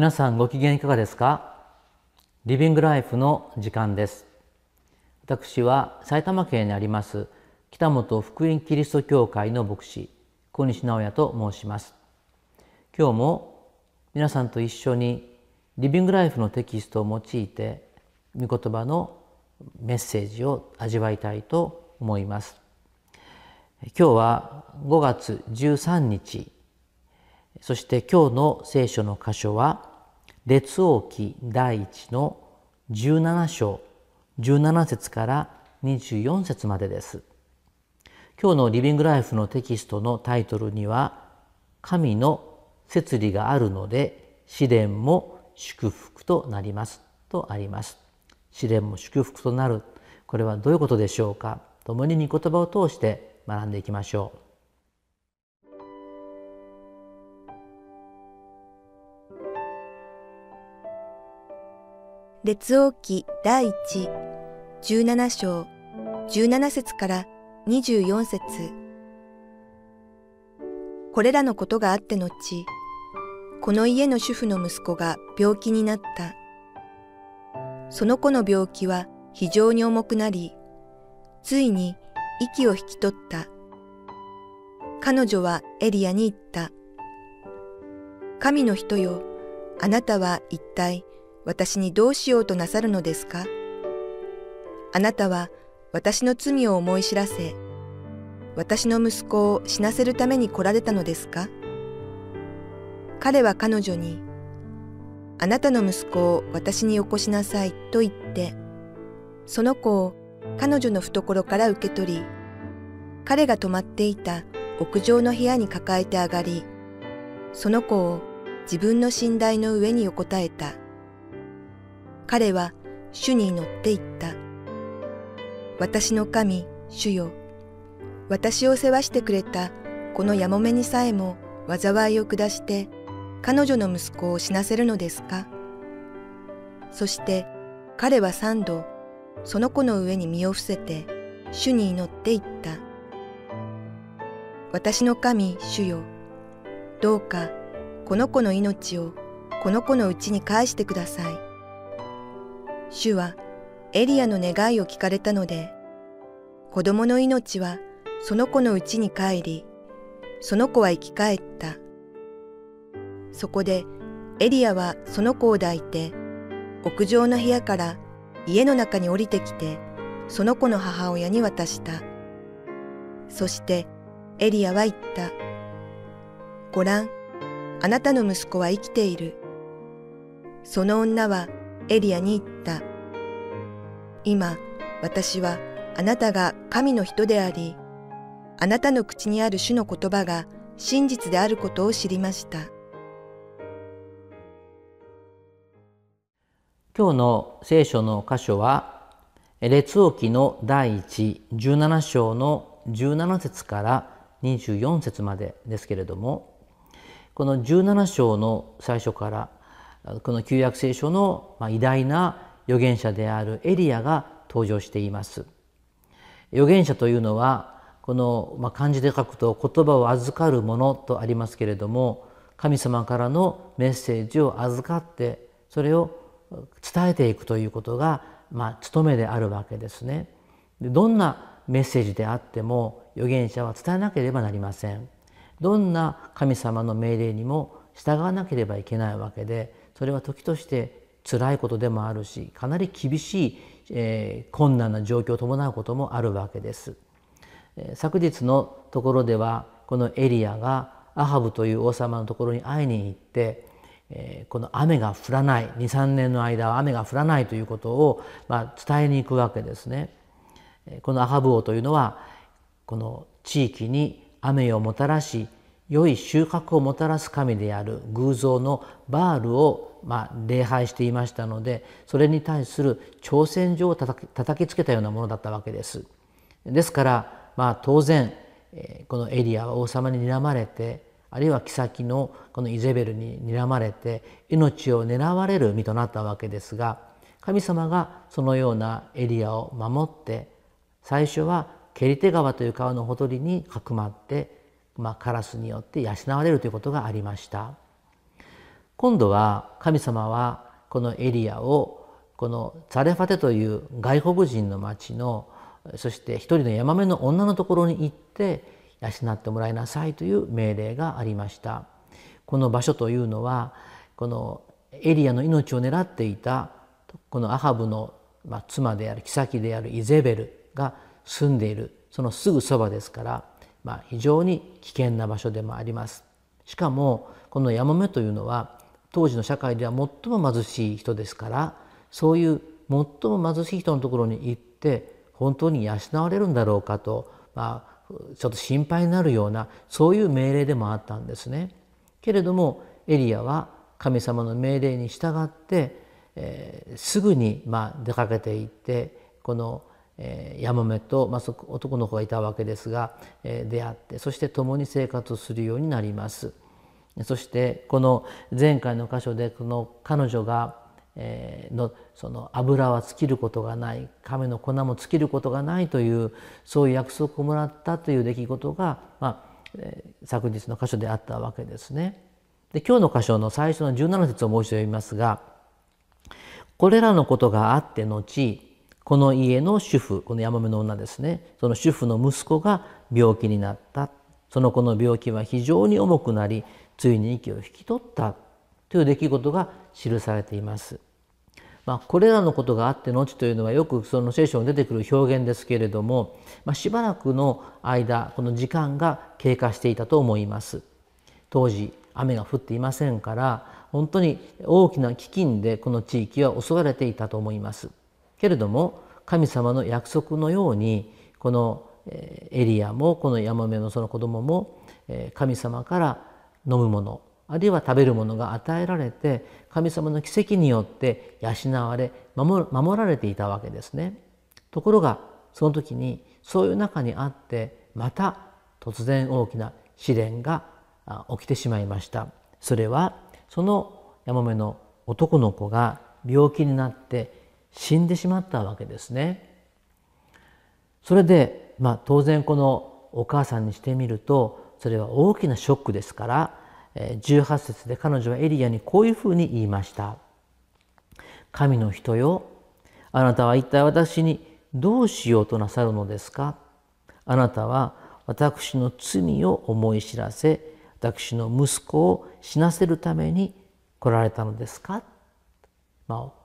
皆さんご機嫌いかがですか？リビングライフの時間です。私は埼玉県にあります北本福音キリスト教会の牧師小西直也と申します。今日も皆さんと一緒にリビングライフのテキストを用いて御言葉のメッセージを味わいたいと思います。今日は5月13日そして今日の聖書の箇所は列王記第一の17章17節から24節までです。今日のリビングライフのテキストのタイトルには「神の摂理があるので試練も祝福となります」とあります。試練も祝福となるこれはどういうことでしょうか？共に御言葉を通して学んでいきましょう。列王記第一17章17節から24節これらのことがあって後、この家の主婦の息子が病気になった。その子の病気は非常に重くなり、ついに息を引き取った。彼女はエリアに言った。神の人よ、あなたは一体私にどうしようとなさるのですか？あなたは私の罪を思い知らせ、私の息子を死なせるために来られたのですか？彼は彼女に、あなたの息子を私によこしなさいと言って、その子を彼女の懐から受け取り、彼が泊まっていた屋上の部屋に抱えて上がり、その子を自分の寝台の上に横たえた。彼は主に乗っていった。私の神、主よ。私を世話してくれたこのやもめにさえも災いを下して彼女の息子を死なせるのですか？そして彼は三度その子の上に身を伏せて主に祈っていった。私の神、主よ。どうかこの子の命をこの子のうちに返してください。主はエリアの願いを聞かれたので、子供の命はその子のうちに帰り、その子は生き返った。そこでエリアはその子を抱いて、屋上の部屋から家の中に降りてきて、その子の母親に渡した。そしてエリアは言った。ごらん、あなたの息子は生きている。その女はエリアに言った。今、私はあなたが神の人であり、あなたの口にある主の言葉が真実であることを知りました。今日の聖書の箇所は、列王記の第一17章の17節から24節までですけれども、この17章の最初からこの旧約聖書の偉大な預言者であるエリアが登場しています。預言者というのはこの漢字で書くと言葉を預かるものとありますけれども神様からのメッセージを預かってそれを伝えていくということがまあ務めであるわけですね。どんなメッセージであっても預言者は伝えなければなりません。どんな神様の命令にも従わなければいけないわけでそれは時として辛いことでもあるしかなり厳しい、えー、困難な状況を伴うこともあるわけです。昨日のところではこのエリアがアハブという王様のところに会いに行って、えー、この雨が降らない23年の間は雨が降らないということを、まあ、伝えに行くわけですね。このアハブ王というのはこの地域に雨をもたらし良い収穫をもたらす神である偶像のバールをまあ礼拝していましたのでそれに対する挑戦状をたたきつけたようなものだったわけです。ですからまあ当然このエリアは王様に睨まれてあるいは妃のこのイゼベルに睨まれて命を狙われる身となったわけですが神様がそのようなエリアを守って最初はケリテ川という川のほとりにかくまってまあ、カラスによって養われるということがありました。今度は神様はこのエリアをこのザレファテという外国人の町のそして一人のヤマメの女のところに行って養ってもらいなさいという命令がありました。この場所というのはこのエリアの命を狙っていたこのアハブの妻である妃であるイゼベルが住んでいるそのすぐそばですからまあ、非常に危険な場所でもあります。しかもこのヤモメというのは当時の社会では最も貧しい人ですからそういう最も貧しい人のところに行って本当に養われるんだろうかと、まあ、ちょっと心配になるようなそういう命令でもあったんですね。けれどもエリアは神様の命令に従って、えー、すぐにまあ出かけていってこのえー、ヤモメと、まあ、男の子がいたわけですが、えー、出会ってそして共に生活するようになります。そしてこの前回の箇所でこの彼女が、えー、のその油は尽きることがない亀の粉も尽きることがないというそういう約束をもらったという出来事が、まあえー、昨日の箇所であったわけですね。で今日の箇所の最初の17節をもう一度読みますがこれらのことがあって後この家の主婦このヤマメの女ですねその主婦の息子が病気になったその子の病気は非常に重くなりついに息を引き取ったという出来事が記されています。まあ、これらのことがあって後というのはよくその聖書に出てくる表現ですけれども、まあ、しばらくの間この時間が経過していたと思います。当時雨が降っていませんから本当に大きな飢饉でこの地域は襲われていたと思います。けれども神様の約束のようにこのエリアもこのヤマメのその子供も神様から飲むものあるいは食べるものが与えられて神様の奇跡によって養われ守られていたわけですね。ところがその時にそういう中にあってまた突然大きな試練が起きてしまいました。それはそのヤマメの男の子が病気になって死んでしまったわけですね。それで、まあ、当然このお母さんにしてみるとそれは大きなショックですから18節で彼女はエリアにこういうふうに言いました。神の人よあなたは一体私にどうしようとなさるのですか？あなたは私の罪を思い知らせ私の息子を死なせるために来られたのですか、まあ、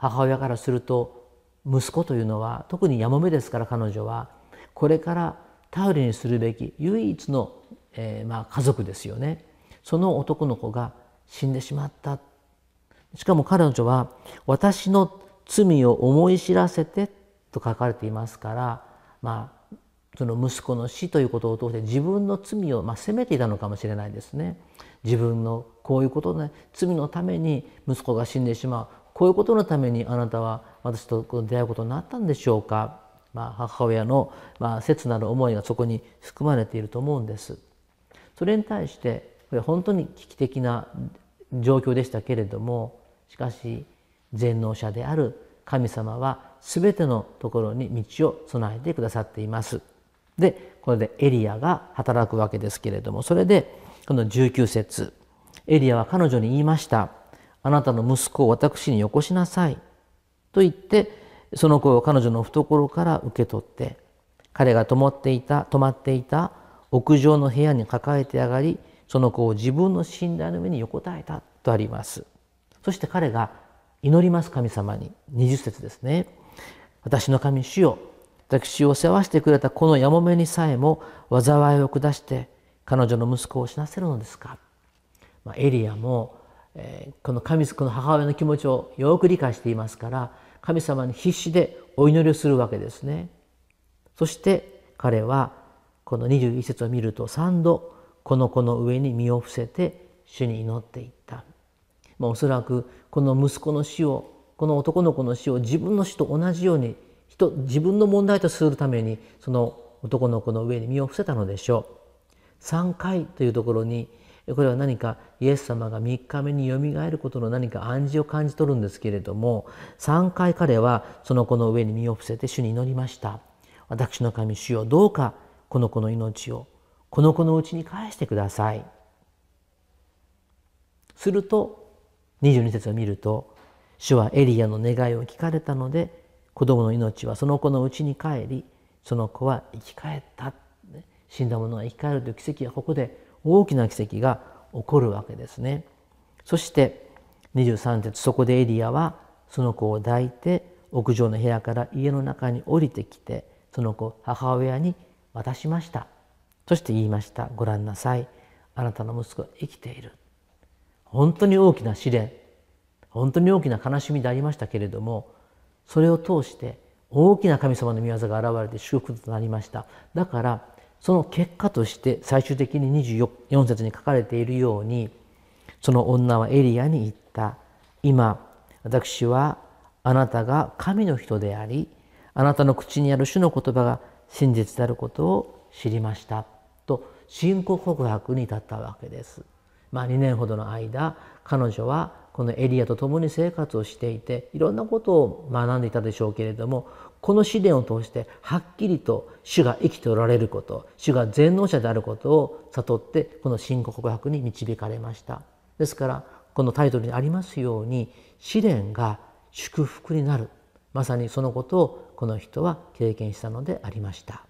母親からすると息子というのは特にやもめですから彼女はこれから頼りにするべき唯一の、えー、まあ家族ですよね。その男の子が死んでしまった。しかも彼女は「私の罪を思い知らせて」と書かれていますからまあその息子の死ということを通して自分の罪をまあ責めていたのかもしれないですね。自分のこういうことで、ね、罪のために息子が死んでしまう。こういうことのためにあなたは私と出会うことになったんでしょうか、まあ、母親の、まあ、切なる思いがそこに含まれていると思うんです。それに対してこれ本当に危機的な状況でしたけれどもしかし全能者である神様は全てのところに道を備えてくださっています。でこれでエリアが働くわけですけれどもそれでこの19節エリアは彼女に言いましたあなたの息子を私によこしなさい。と言ってその声を彼女の懐から受け取って彼が泊まっていた泊まっていた屋上の部屋に抱えて上がりその子を自分の寝台の上に横たえたとあります。そして彼が祈ります神様に20節ですね。私の神主よ私を世話してくれたこのやもめにさえも災いを下して彼女の息子を死なせるのですか。まあ、エリアもえこの神この母親の気持ちをよく理解していますから神様に必死でお祈りをするわけですね。そして彼はこの21節を見ると3度この子の上に身を伏せて主に祈っていった。まあ、おそらくこの息子の死をこの男の子の死を自分の死と同じように人自分の問題とするためにその男の子の上に身を伏せたのでしょう。3回というところにこれは何かイエス様が3日目によみがえることの何か暗示を感じ取るんですけれども3回彼はその子の上に身を伏せて主に祈りました。私の神主よどうかこの子の命をこの子のうちに返してください。すると22節を見ると主はエリアの願いを聞かれたので子供の命はその子のうちに帰りその子は生き返った死んだ者が生き返るという奇跡はここで大きな奇跡が起こるわけですね。そして23節そこでエリアはその子を抱いて屋上の部屋から家の中に降りてきてその子母親に渡しました。そして言いました。ご覧なさい。あなたの息子は生きている。本当に大きな試練。本当に大きな悲しみでありましたけれどもそれを通して大きな神様の御業が現れて祝福となりました。だからその結果として最終的に24節に書かれているようにその女はエリアに言った今私はあなたが神の人でありあなたの口にある主の言葉が真実であることを知りましたと信仰告白に至ったわけです。まあ、2年ほどの間彼女はこのエリアと共に生活をしていていろんなことを学んでいたでしょうけれどもこの試練を通してはっきりと主が生きておられること主が全能者であることを悟ってこの信仰告白に導かれましたですからこのタイトルにありますように試練が祝福になるまさにそのことをこの人は経験したのでありました。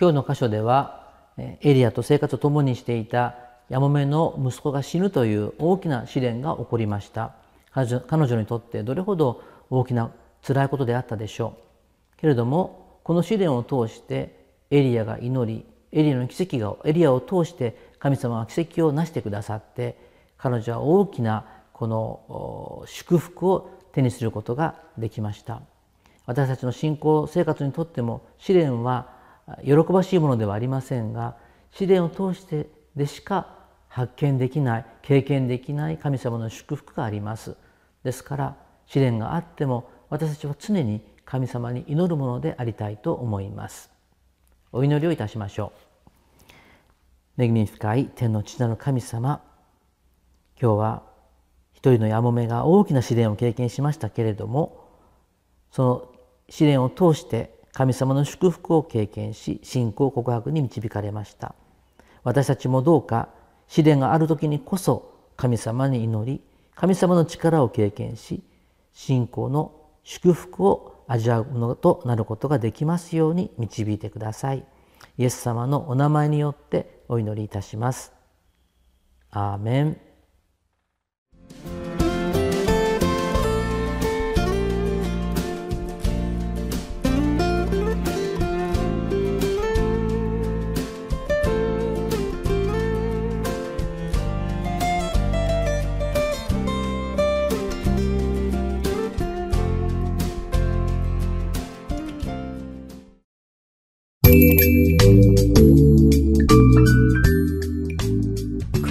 今日の箇所ではエリアと生活を共にしていたやもめの息子が死ぬという大きな試練が起こりました。彼女にとってどれほど大きな辛いことであったでしょう。けれどもこの試練を通してエリアが祈りエリアの奇跡がエリアを通して神様は奇跡を成してくださって彼女は大きなこの祝福を手にすることができました。私たちの信仰生活にとっても試練は喜ばしいものではありませんが試練を通してでしか発見できない経験できない神様の祝福があります。ですから試練があっても私たちは常に神様に祈るものでありたいと思います。お祈りをいたしましょう。恵み深い天の父なる神様今日は一人のやもめが大きな試練を経験しましたけれどもその試練を通して神様の祝福を経験し信仰告白に導かれました。私たちもどうか試練がある時にこそ神様に祈り神様の力を経験し信仰の祝福を味わうものとなることができますように導いてください。イエス様のお名前によってお祈りいたします。アーメン。